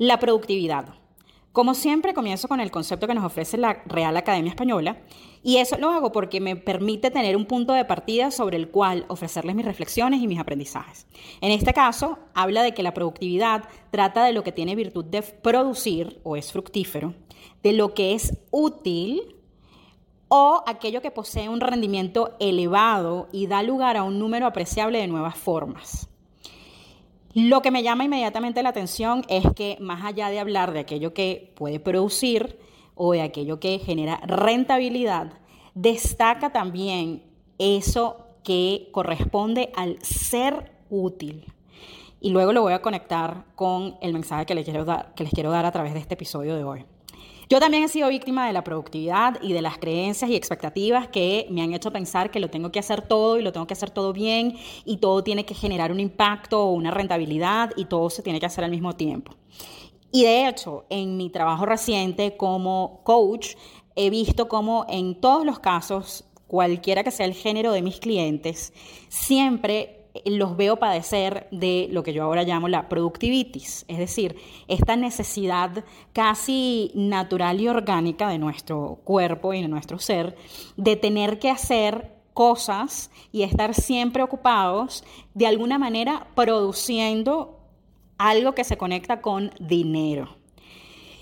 La productividad. Como siempre, comienzo con el concepto que nos ofrece la Real Academia Española y eso lo hago porque me permite tener un punto de partida sobre el cual ofrecerles mis reflexiones y mis aprendizajes. En este caso, habla de que la productividad trata de lo que tiene virtud de producir o es fructífero, de lo que es útil o aquello que posee un rendimiento elevado y da lugar a un número apreciable de nuevas formas. Lo que me llama inmediatamente la atención es que más allá de hablar de aquello que puede producir o de aquello que genera rentabilidad, destaca también eso que corresponde al ser útil. Y luego lo voy a conectar con el mensaje que les quiero dar, que les quiero dar a través de este episodio de hoy. Yo también he sido víctima de la productividad y de las creencias y expectativas que me han hecho pensar que lo tengo que hacer todo y lo tengo que hacer todo bien y todo tiene que generar un impacto o una rentabilidad y todo se tiene que hacer al mismo tiempo. Y de hecho, en mi trabajo reciente como coach, he visto como en todos los casos, cualquiera que sea el género de mis clientes, siempre los veo padecer de lo que yo ahora llamo la productivitis, es decir, esta necesidad casi natural y orgánica de nuestro cuerpo y de nuestro ser de tener que hacer cosas y estar siempre ocupados de alguna manera produciendo algo que se conecta con dinero.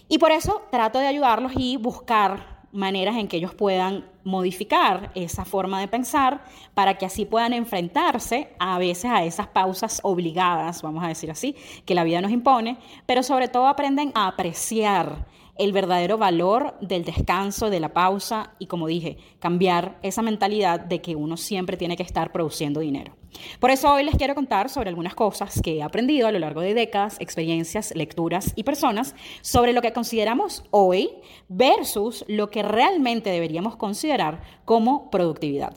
Y por eso trato de ayudarlos y buscar maneras en que ellos puedan modificar esa forma de pensar para que así puedan enfrentarse a veces a esas pausas obligadas, vamos a decir así, que la vida nos impone, pero sobre todo aprenden a apreciar el verdadero valor del descanso, de la pausa y, como dije, cambiar esa mentalidad de que uno siempre tiene que estar produciendo dinero. Por eso hoy les quiero contar sobre algunas cosas que he aprendido a lo largo de décadas, experiencias, lecturas y personas sobre lo que consideramos hoy versus lo que realmente deberíamos considerar como productividad.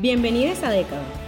Bienvenidos a Década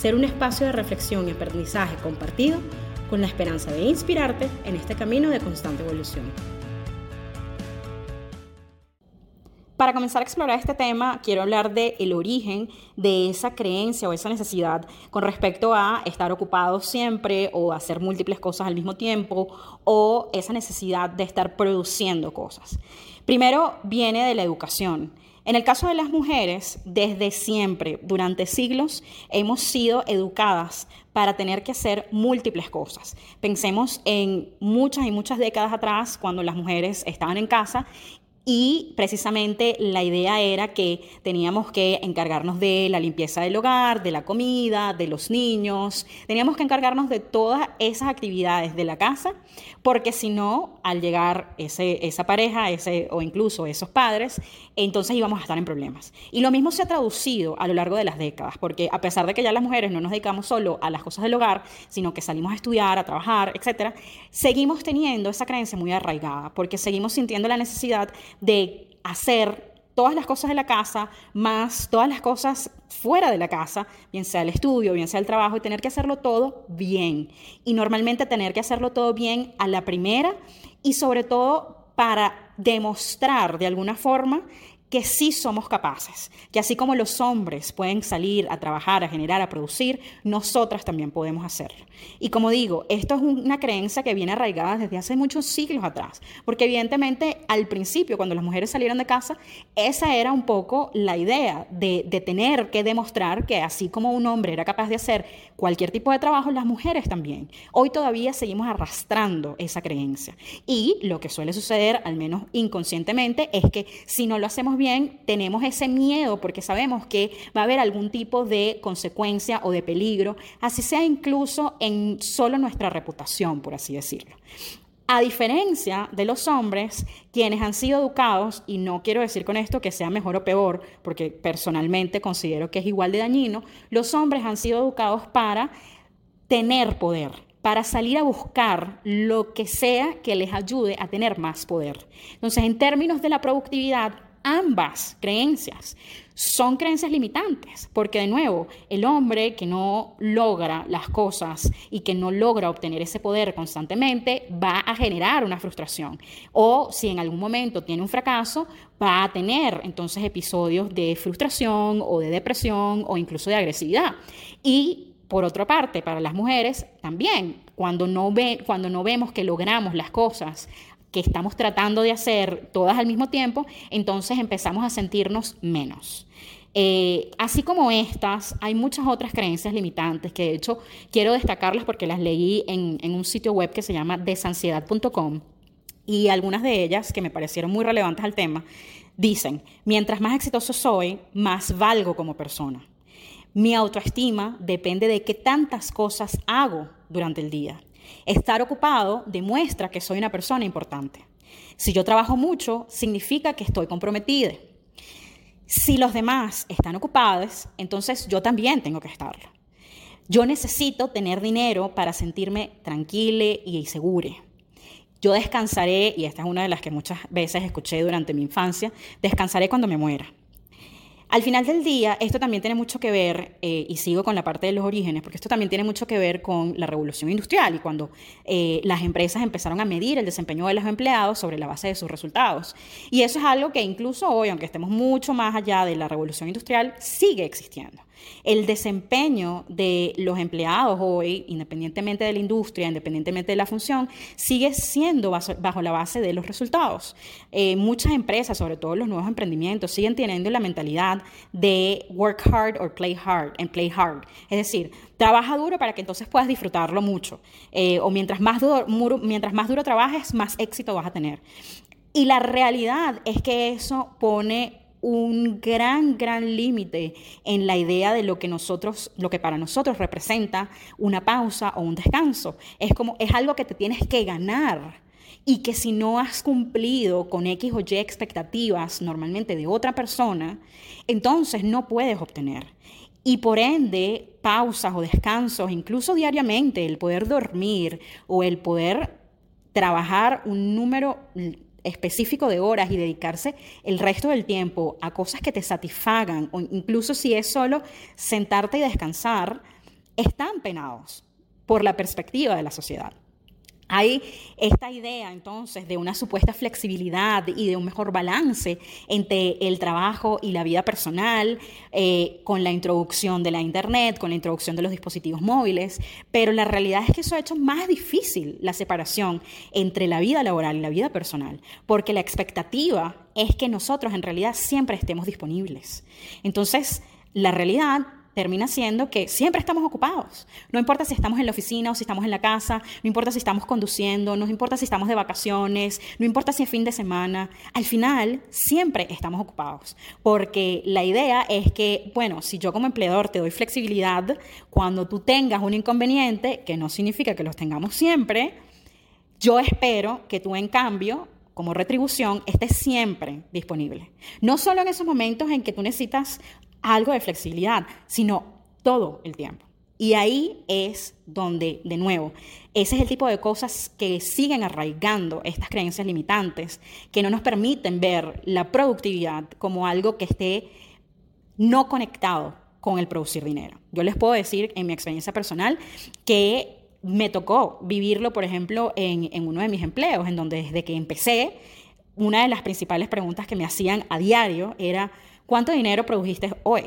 ser un espacio de reflexión y aprendizaje compartido con la esperanza de inspirarte en este camino de constante evolución. Para comenzar a explorar este tema, quiero hablar del el origen de esa creencia o esa necesidad con respecto a estar ocupado siempre o hacer múltiples cosas al mismo tiempo o esa necesidad de estar produciendo cosas. Primero viene de la educación. En el caso de las mujeres, desde siempre, durante siglos, hemos sido educadas para tener que hacer múltiples cosas. Pensemos en muchas y muchas décadas atrás, cuando las mujeres estaban en casa y precisamente la idea era que teníamos que encargarnos de la limpieza del hogar, de la comida, de los niños, teníamos que encargarnos de todas esas actividades de la casa, porque si no, al llegar ese, esa pareja ese, o incluso esos padres, entonces íbamos a estar en problemas. Y lo mismo se ha traducido a lo largo de las décadas, porque a pesar de que ya las mujeres no nos dedicamos solo a las cosas del hogar, sino que salimos a estudiar, a trabajar, etc., seguimos teniendo esa creencia muy arraigada, porque seguimos sintiendo la necesidad de hacer todas las cosas de la casa, más todas las cosas fuera de la casa, bien sea el estudio, bien sea el trabajo, y tener que hacerlo todo bien. Y normalmente tener que hacerlo todo bien a la primera y sobre todo para demostrar de alguna forma que sí somos capaces, que así como los hombres pueden salir a trabajar, a generar, a producir, nosotras también podemos hacerlo. Y como digo, esto es una creencia que viene arraigada desde hace muchos siglos atrás, porque evidentemente al principio, cuando las mujeres salieron de casa, esa era un poco la idea de, de tener que demostrar que así como un hombre era capaz de hacer cualquier tipo de trabajo, las mujeres también. Hoy todavía seguimos arrastrando esa creencia. Y lo que suele suceder, al menos inconscientemente, es que si no lo hacemos bien tenemos ese miedo porque sabemos que va a haber algún tipo de consecuencia o de peligro, así sea incluso en solo nuestra reputación, por así decirlo. A diferencia de los hombres, quienes han sido educados, y no quiero decir con esto que sea mejor o peor, porque personalmente considero que es igual de dañino, los hombres han sido educados para tener poder, para salir a buscar lo que sea que les ayude a tener más poder. Entonces, en términos de la productividad, ambas creencias son creencias limitantes, porque de nuevo, el hombre que no logra las cosas y que no logra obtener ese poder constantemente va a generar una frustración. O si en algún momento tiene un fracaso, va a tener entonces episodios de frustración o de depresión o incluso de agresividad. Y por otra parte, para las mujeres también, cuando no, ve, cuando no vemos que logramos las cosas que estamos tratando de hacer todas al mismo tiempo, entonces empezamos a sentirnos menos. Eh, así como estas, hay muchas otras creencias limitantes que de hecho quiero destacarlas porque las leí en, en un sitio web que se llama desansiedad.com y algunas de ellas que me parecieron muy relevantes al tema dicen, mientras más exitoso soy, más valgo como persona. Mi autoestima depende de qué tantas cosas hago durante el día. Estar ocupado demuestra que soy una persona importante. Si yo trabajo mucho, significa que estoy comprometida. Si los demás están ocupados, entonces yo también tengo que estarlo. Yo necesito tener dinero para sentirme tranquila y segura. Yo descansaré, y esta es una de las que muchas veces escuché durante mi infancia, descansaré cuando me muera. Al final del día, esto también tiene mucho que ver, eh, y sigo con la parte de los orígenes, porque esto también tiene mucho que ver con la revolución industrial y cuando eh, las empresas empezaron a medir el desempeño de los empleados sobre la base de sus resultados. Y eso es algo que incluso hoy, aunque estemos mucho más allá de la revolución industrial, sigue existiendo. El desempeño de los empleados hoy, independientemente de la industria, independientemente de la función, sigue siendo bajo, la base de los resultados. Eh, muchas empresas, sobre todo los nuevos emprendimientos, siguen teniendo la mentalidad de work hard or play hard, and play hard. Es decir, trabaja duro para que entonces puedas disfrutarlo mucho. Eh, o mientras más, mientras más duro trabajes, más éxito vas a tener. Y la realidad es que eso pone un gran, gran límite en la idea de lo que nosotros, lo que para nosotros representa una pausa o un descanso. Es como, es algo que te tienes que ganar y que si no has cumplido con X o Y expectativas normalmente de otra persona, entonces no puedes obtener. Y por ende, pausas o descansos, incluso diariamente, el poder dormir o el poder trabajar un número específico de horas y dedicarse el resto del tiempo a cosas que te satisfagan, o incluso si es solo sentarte y descansar, están penados por la perspectiva de la sociedad. Hay esta idea entonces de una supuesta flexibilidad y de un mejor balance entre el trabajo y la vida personal eh, con la introducción de la Internet, con la introducción de los dispositivos móviles, pero la realidad es que eso ha hecho más difícil la separación entre la vida laboral y la vida personal, porque la expectativa es que nosotros en realidad siempre estemos disponibles. Entonces, la realidad termina siendo que siempre estamos ocupados. No importa si estamos en la oficina o si estamos en la casa, no importa si estamos conduciendo, no importa si estamos de vacaciones, no importa si es fin de semana, al final siempre estamos ocupados. Porque la idea es que, bueno, si yo como empleador te doy flexibilidad, cuando tú tengas un inconveniente, que no significa que los tengamos siempre, yo espero que tú en cambio como retribución estés siempre disponible. No solo en esos momentos en que tú necesitas algo de flexibilidad, sino todo el tiempo. Y ahí es donde, de nuevo, ese es el tipo de cosas que siguen arraigando estas creencias limitantes, que no nos permiten ver la productividad como algo que esté no conectado con el producir dinero. Yo les puedo decir en mi experiencia personal que me tocó vivirlo, por ejemplo, en, en uno de mis empleos, en donde desde que empecé, una de las principales preguntas que me hacían a diario era, ¿Cuánto dinero produjiste hoy?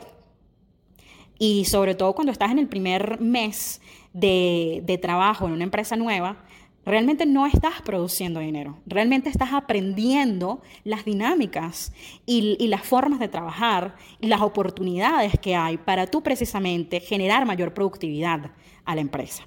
Y sobre todo cuando estás en el primer mes de, trabajo en una empresa nueva, realmente no estás produciendo dinero, realmente estás aprendiendo las dinámicas y, y, las formas de trabajar y las oportunidades que hay para tú precisamente generar mayor productividad a la empresa.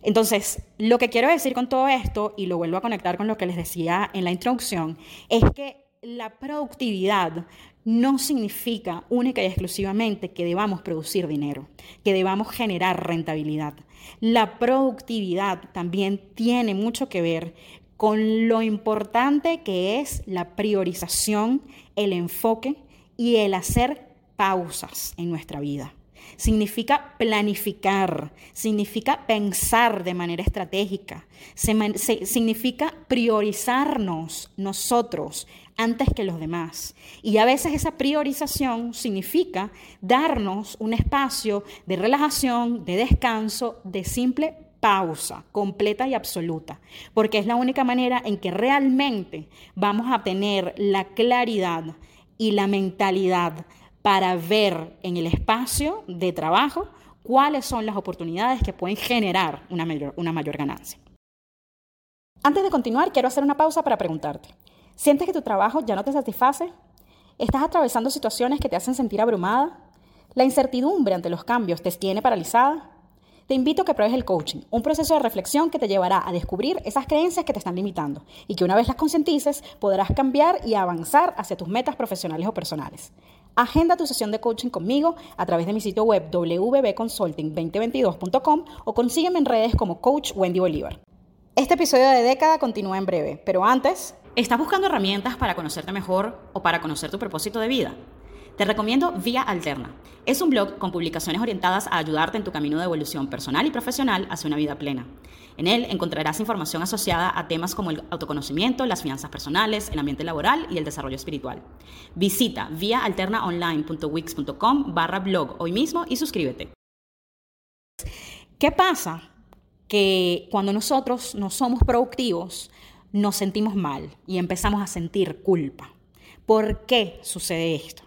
Entonces, lo que quiero decir con todo esto, y lo vuelvo a conectar con lo que les decía en la introducción, es que la productividad no significa única y exclusivamente que debamos producir dinero, que debamos generar rentabilidad. La productividad también tiene mucho que ver con lo importante que es la priorización, el enfoque y el hacer pausas en nuestra vida. significa planificar, significa pensar de manera estratégica, significa priorizarnos nosotros antes que los demás. Y a veces esa priorización significa darnos un espacio de relajación, de descanso, de simple pausa completa y absoluta, porque es la única manera en que realmente vamos a tener la claridad y la mentalidad para ver en el espacio de trabajo cuáles son las oportunidades que pueden generar una mayor, una mayor ganancia. Antes de continuar, quiero hacer una pausa para preguntarte, ¿sientes que tu trabajo ya no te satisface? ¿Estás atravesando situaciones que te hacen sentir abrumada? ¿La incertidumbre ante los cambios te tiene paralizada? Te invito a que pruebes el coaching, un proceso de reflexión que te llevará a descubrir esas creencias que te están limitando y que una vez las concientices podrás cambiar y avanzar hacia tus metas profesionales o personales. Agenda tu sesión de coaching conmigo a través de mi sitio web www.consulting2022.com o consígueme en redes como Coach Wendy Bolívar. Este episodio de década continúa en breve, pero antes, ¿estás buscando herramientas para conocerte mejor o para conocer tu propósito de vida? Te recomiendo Vía Alterna. Es un blog con publicaciones orientadas a ayudarte en tu camino de evolución personal y profesional hacia una vida plena. En él encontrarás información asociada a temas como el autoconocimiento, las finanzas personales, el ambiente laboral y el desarrollo espiritual. Visita viaalternaonline.wix.com barra blog hoy mismo y suscríbete. ¿Qué pasa? Que cuando nosotros no somos productivos, nos sentimos mal y empezamos a sentir culpa. ¿Por qué sucede esto?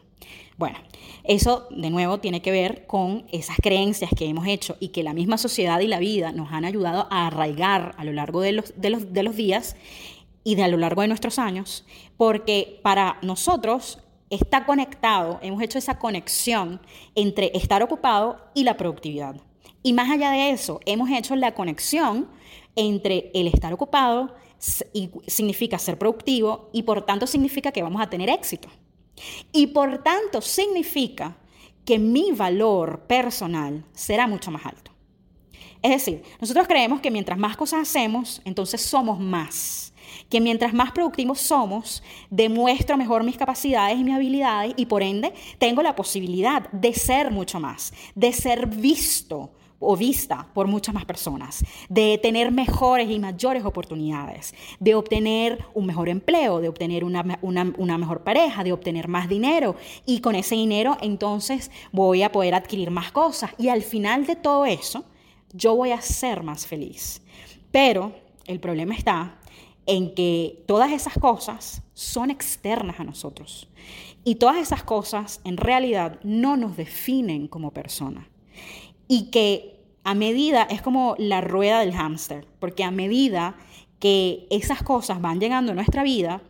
Bueno, eso de nuevo tiene que ver con esas creencias que hemos hecho y que la misma sociedad y la vida nos han ayudado a arraigar a lo largo de los, días y de a lo largo de nuestros años, porque para nosotros está conectado, hemos hecho esa conexión entre estar ocupado y la productividad. Y más allá de eso, hemos hecho la conexión entre el estar ocupado significa ser productivo y por tanto significa que vamos a tener éxito. Y por tanto significa que mi valor personal será mucho más alto. Es decir, nosotros creemos que mientras más cosas hacemos, entonces somos más. Que mientras más productivos somos, demuestro mejor mis capacidades y mis habilidades y por ende tengo la posibilidad de ser mucho más, de ser visto o vista por muchas más personas, de tener mejores y mayores oportunidades, de obtener un mejor empleo, de obtener una, mejor pareja, de obtener más dinero y con ese dinero entonces voy a poder adquirir más cosas y al final de todo eso yo voy a ser más feliz. Pero el problema está en que todas esas cosas son externas a nosotros. Y todas esas cosas en realidad no nos definen como persona. Y que a medida, es como la rueda del hámster, porque a medida que esas cosas van llegando a nuestra vida,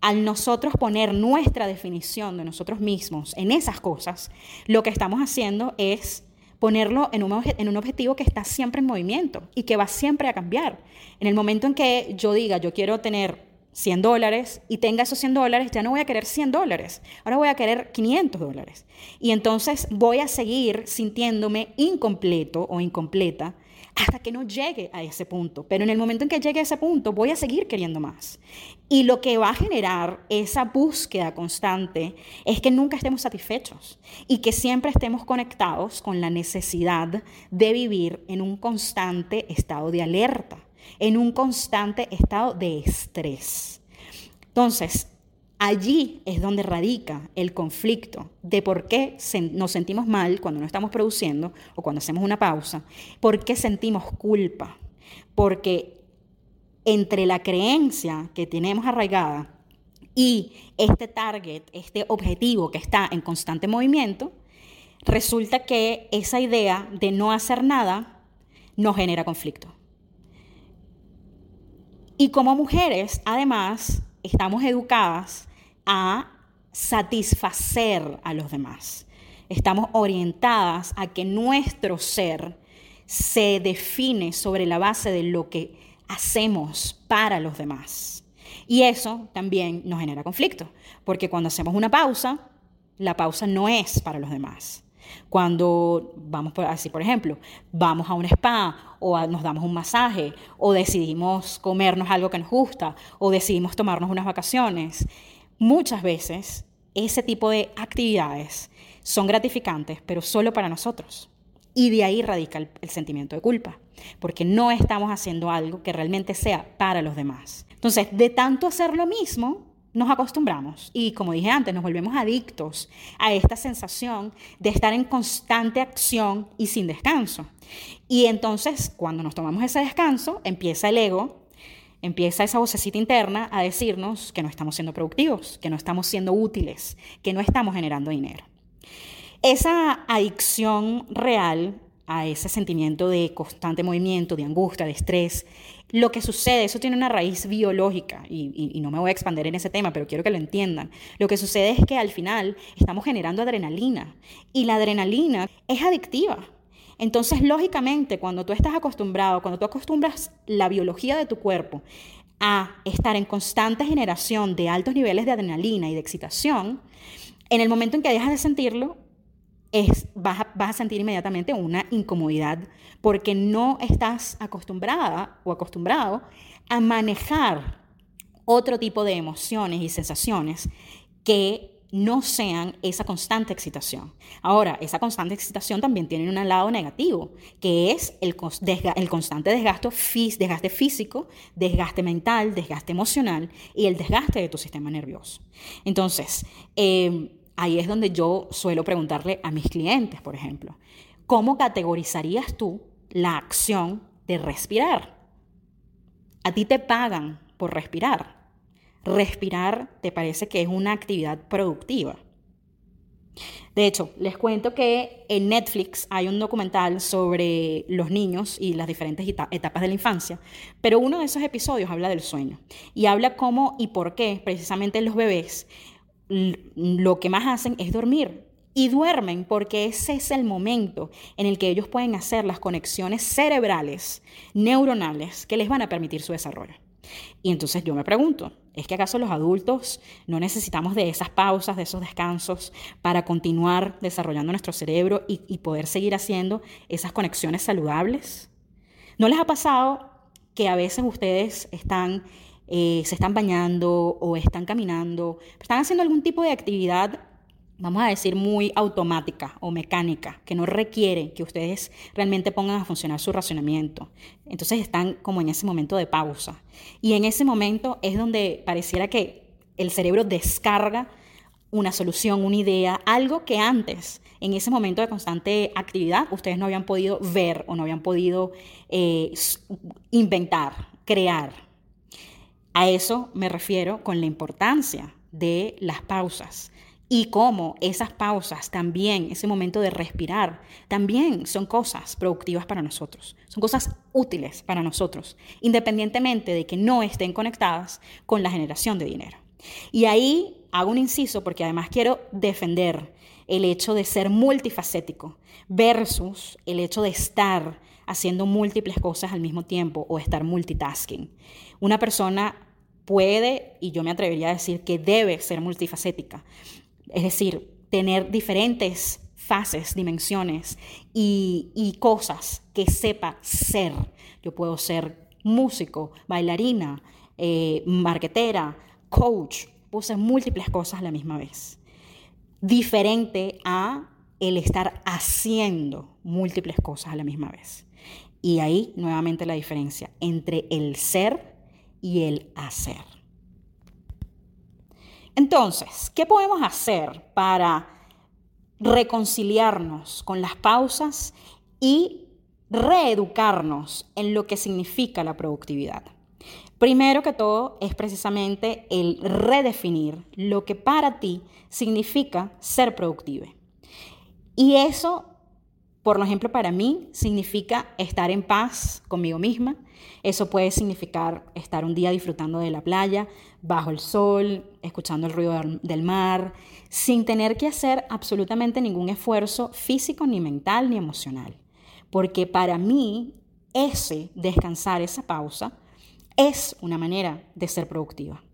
al nosotros poner nuestra definición de nosotros mismos en esas cosas, lo que estamos haciendo es ponerlo en un, en un objetivo que está siempre en movimiento y que va siempre a cambiar. En el momento en que yo diga, yo quiero tener 100 dólares y tenga esos 100 dólares, ya no voy a querer 100 dólares, ahora voy a querer 500 dólares. Y entonces voy a seguir sintiéndome incompleto o incompleta hasta que no llegue a ese punto. Pero en el momento en que llegue a ese punto, voy a seguir queriendo más. Y lo que va a generar esa búsqueda constante es que nunca estemos satisfechos y que siempre estemos conectados con la necesidad de vivir en un constante estado de alerta en un constante estado de estrés. Entonces, allí es donde radica el conflicto de por qué nos sentimos mal cuando no estamos produciendo o cuando hacemos una pausa, por qué sentimos culpa, porque entre la creencia que tenemos arraigada y este target, este objetivo que está en constante movimiento, resulta que esa idea de no hacer nada nos genera conflicto. Y como mujeres, además, estamos educadas a satisfacer a los demás. Estamos orientadas a que nuestro ser se define sobre la base de lo que hacemos para los demás. Y eso también nos genera conflicto, porque cuando hacemos una pausa, la pausa no es para los demás. Cuando vamos, por, así por ejemplo, vamos a un spa o nos damos un masaje o decidimos comernos algo que nos gusta o decidimos tomarnos unas vacaciones, muchas veces ese tipo de actividades son gratificantes, pero solo para nosotros. Y de ahí radica el, sentimiento de culpa, porque no estamos haciendo algo que realmente sea para los demás. Entonces, de tanto hacer lo mismo, nos acostumbramos y como dije antes, nos volvemos adictos a esta sensación de estar en constante acción y sin descanso. Y entonces, cuando nos tomamos ese descanso, empieza el ego, empieza esa vocecita interna a decirnos que no estamos siendo productivos, que no estamos siendo útiles, que no estamos generando dinero. Esa adicción real a ese sentimiento de constante movimiento, de angustia, de estrés, lo que sucede, eso tiene una raíz biológica y, no me voy a expandir en ese tema, pero quiero que lo entiendan. Lo que sucede es que al final estamos generando adrenalina y la adrenalina es adictiva. Entonces, lógicamente, cuando tú estás acostumbrado, cuando tú acostumbras la biología de tu cuerpo a estar en constante generación de altos niveles de adrenalina y de excitación, en el momento en que dejas de sentirlo, es, vas, a, sentir inmediatamente una incomodidad porque no estás acostumbrada o acostumbrado a manejar otro tipo de emociones y sensaciones que no sean esa constante excitación. Ahora, esa constante excitación también tiene un lado negativo, que es el, constante desgaste, físico, desgaste mental, desgaste emocional y el desgaste de tu sistema nervioso. Entonces, eh, ahí es donde yo suelo preguntarle a mis clientes, por ejemplo, ¿cómo categorizarías tú la acción de respirar? A ti te pagan por respirar. Respirar te parece que es una actividad productiva. De hecho, les cuento que en Netflix hay un documental sobre los niños y las diferentes etapas de la infancia, pero uno de esos episodios habla del sueño y habla cómo y por qué precisamente los bebés lo que más hacen es dormir. Y duermen porque ese es el momento en el que ellos pueden hacer las conexiones cerebrales, neuronales, que les van a permitir su desarrollo. Y entonces yo me pregunto, ¿es que acaso los adultos no necesitamos de esas pausas, de esos descansos para continuar desarrollando nuestro cerebro y, y poder seguir haciendo esas conexiones saludables? ¿No les ha pasado que a veces ustedes están eh, se están bañando o están caminando, están haciendo algún tipo de actividad, vamos a decir, muy automática o mecánica, que no requiere que ustedes realmente pongan a funcionar su racionamiento. Entonces están como en ese momento de pausa. Y en ese momento es donde pareciera que el cerebro descarga una solución, una idea, algo que antes, en ese momento de constante actividad, ustedes no habían podido ver o no habían podido eh, inventar, crear. A eso me refiero con la importancia de las pausas y cómo esas pausas también, ese momento de respirar, también son cosas productivas para nosotros, son cosas útiles para nosotros, independientemente de que no estén conectadas con la generación de dinero. Y ahí hago un inciso porque además quiero defender el hecho de ser multifacético versus el hecho de estar haciendo múltiples cosas al mismo tiempo o estar multitasking. Una persona puede, y yo me atrevería a decir que debe ser multifacética, es decir, tener diferentes fases, dimensiones y, cosas que sepa ser. Yo puedo ser músico, bailarina, eh, coach, puedo ser múltiples cosas a la misma vez. Diferente a el estar haciendo múltiples cosas a la misma vez. Y ahí nuevamente la diferencia entre el ser y el hacer. Entonces, ¿qué podemos hacer para reconciliarnos con las pausas y reeducarnos en lo que significa la productividad? Primero que todo es precisamente el redefinir lo que para ti significa ser productivo. Y eso por ejemplo, para mí significa estar en paz conmigo misma. Eso puede significar estar un día disfrutando de la playa, bajo el sol, escuchando el ruido del mar, sin tener que hacer absolutamente ningún esfuerzo físico, ni mental, ni emocional. Porque para mí, ese descansar, esa pausa, es una manera de ser productiva.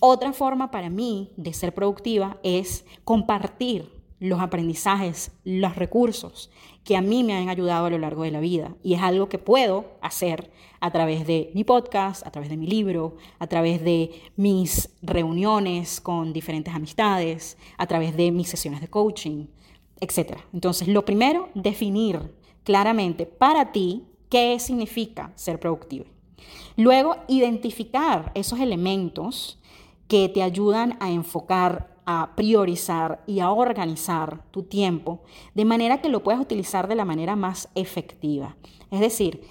Otra forma para mí de ser productiva es compartir los aprendizajes, los recursos que a mí me han ayudado a lo largo de la vida. Y es algo que puedo hacer a través de mi podcast, a través de mi libro, a través de mis reuniones con diferentes amistades, a través de mis sesiones de coaching, etc. Entonces, lo primero, definir claramente para ti qué significa ser productivo. Luego, identificar esos elementos que te ayudan a enfocar a priorizar y a organizar tu tiempo de manera que lo puedas utilizar de la manera más efectiva. Es decir,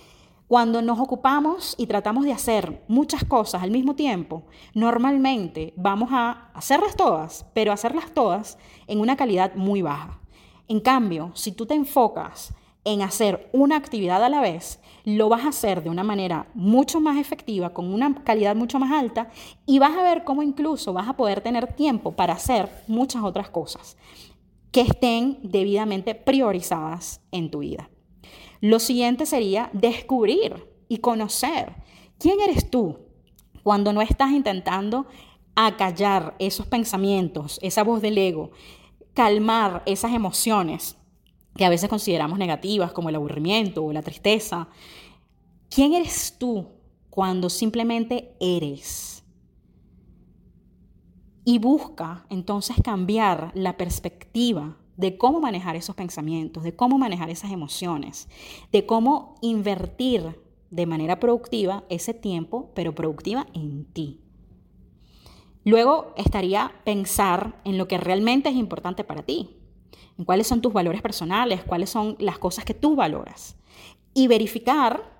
cuando nos ocupamos y tratamos de hacer muchas cosas al mismo tiempo, normalmente vamos a hacerlas todas, pero hacerlas todas en una calidad muy baja. En cambio, si tú te enfocas en hacer una actividad a la vez, lo vas a hacer de una manera mucho más efectiva, con una calidad mucho más alta, y vas a ver cómo incluso vas a poder tener tiempo para hacer muchas otras cosas que estén debidamente priorizadas en tu vida. Lo siguiente sería descubrir y conocer quién eres tú cuando no estás intentando acallar esos pensamientos, esa voz del ego, calmar esas emociones que a veces consideramos negativas, como el aburrimiento o la tristeza. ¿Quién eres tú cuando simplemente eres? Y busca entonces cambiar la perspectiva de cómo manejar esos pensamientos, de cómo manejar esas emociones, de cómo invertir de manera productiva ese tiempo, pero productiva en ti. Luego estaría pensar en lo que realmente es importante para ti en cuáles son tus valores personales, cuáles son las cosas que tú valoras. Y verificar,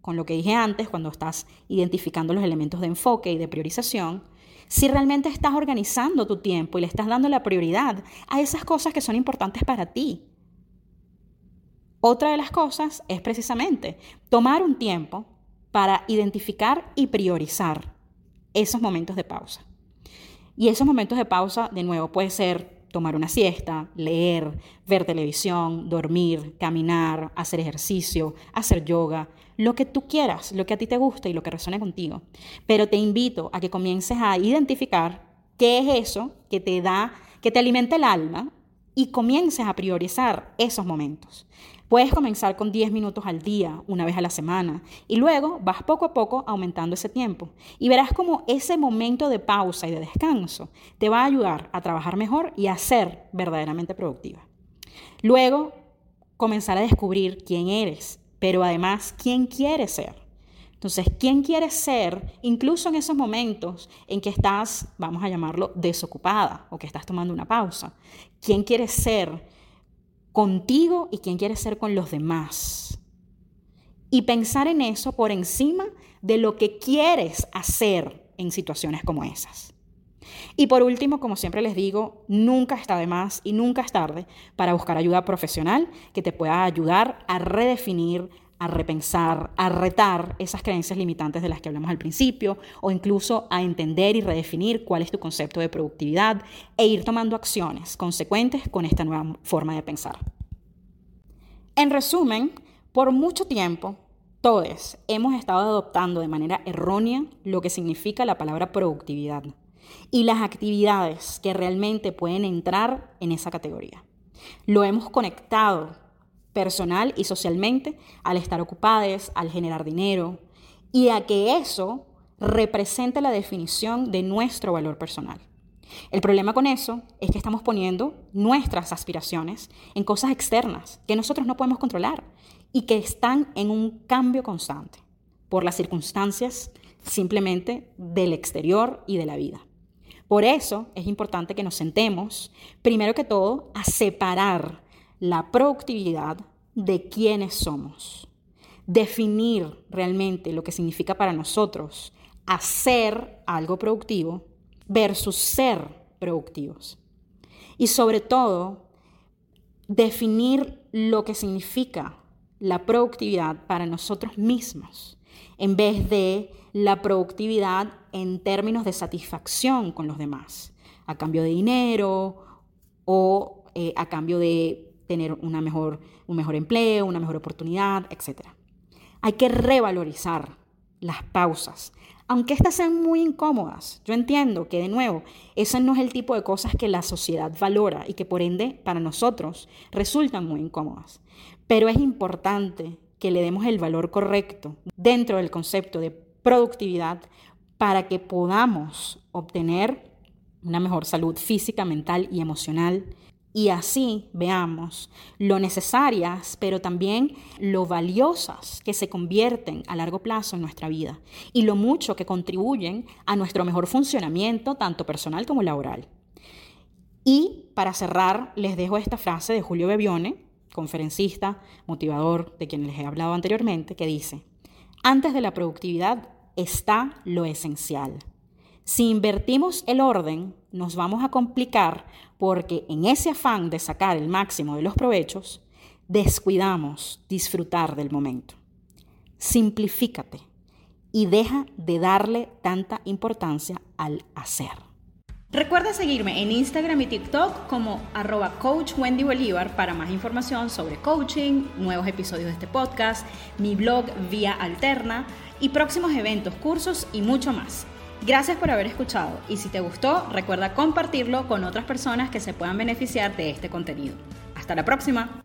con lo que dije antes, cuando estás identificando los elementos de enfoque y de priorización, si realmente estás organizando tu tiempo y le estás dando la prioridad a esas cosas que son importantes para ti. Otra de las cosas es precisamente tomar un tiempo para identificar y priorizar esos momentos de pausa. Y esos momentos de pausa, de nuevo, puede ser tomar una siesta, leer, ver televisión, dormir, caminar, hacer ejercicio, hacer yoga, lo que tú quieras, lo que a ti te guste y lo que resuene contigo. Pero te invito a que comiences a identificar qué es eso que te da, que te alimenta el alma y comiences a priorizar esos momentos. Puedes comenzar con 10 minutos al día, una vez a la semana, y luego vas poco a poco aumentando ese tiempo. Y verás cómo ese momento de pausa y de descanso te va a ayudar a trabajar mejor y a ser verdaderamente productiva. Luego, comenzar a descubrir quién eres, pero además quién quieres ser. Entonces, ¿quién quieres ser incluso en esos momentos en que estás, vamos a llamarlo, desocupada o que estás tomando una pausa? ¿Quién quieres ser? Contigo y quién quieres ser con los demás. Y pensar en eso por encima de lo que quieres hacer en situaciones como esas. Y por último, como siempre les digo, nunca está de más y nunca es tarde para buscar ayuda profesional que te pueda ayudar a redefinir, a repensar, a retar esas creencias limitantes de las que hablamos al principio, o incluso a entender y redefinir cuál es tu concepto de productividad e ir tomando acciones consecuentes con esta nueva forma de pensar. En resumen, por mucho tiempo, todos hemos estado adoptando de manera errónea lo que significa la palabra productividad y las actividades que realmente pueden entrar en esa categoría. Lo hemos conectado personal y socialmente al estar ocupados, al generar dinero y a que eso represente la definición de nuestro valor personal. El problema con eso es que estamos poniendo nuestras aspiraciones en cosas externas que nosotros no podemos controlar y que están en un cambio constante por las circunstancias simplemente del exterior y de la vida. Por eso es importante que nos sentemos, primero que todo, a separar la productividad de quiénes somos. Definir realmente lo que significa para nosotros hacer algo productivo versus ser productivos. Y sobre todo, definir lo que significa la productividad para nosotros mismos, en vez de la productividad en términos de satisfacción con los demás, a cambio de dinero o eh, a cambio de tener una mejor, un mejor empleo, una mejor oportunidad, etc. Hay que revalorizar las pausas, aunque estas sean muy incómodas. Yo entiendo que, de nuevo, ese no es el tipo de cosas que la sociedad valora y que por ende para nosotros resultan muy incómodas. Pero es importante que le demos el valor correcto dentro del concepto de productividad para que podamos obtener una mejor salud física, mental y emocional. Y así veamos lo necesarias, pero también lo valiosas que se convierten a largo plazo en nuestra vida y lo mucho que contribuyen a nuestro mejor funcionamiento, tanto personal como laboral. Y para cerrar, les dejo esta frase de Julio Bebione, conferencista, motivador de quien les he hablado anteriormente, que dice, antes de la productividad está lo esencial. Si invertimos el orden, nos vamos a complicar porque en ese afán de sacar el máximo de los provechos, descuidamos disfrutar del momento. Simplifícate y deja de darle tanta importancia al hacer. Recuerda seguirme en Instagram y TikTok como arroba coach Wendy Bolívar para más información sobre coaching, nuevos episodios de este podcast, mi blog Vía Alterna y próximos eventos, cursos y mucho más. Gracias por haber escuchado y si te gustó, recuerda compartirlo con otras personas que se puedan beneficiar de este contenido. Hasta la próxima.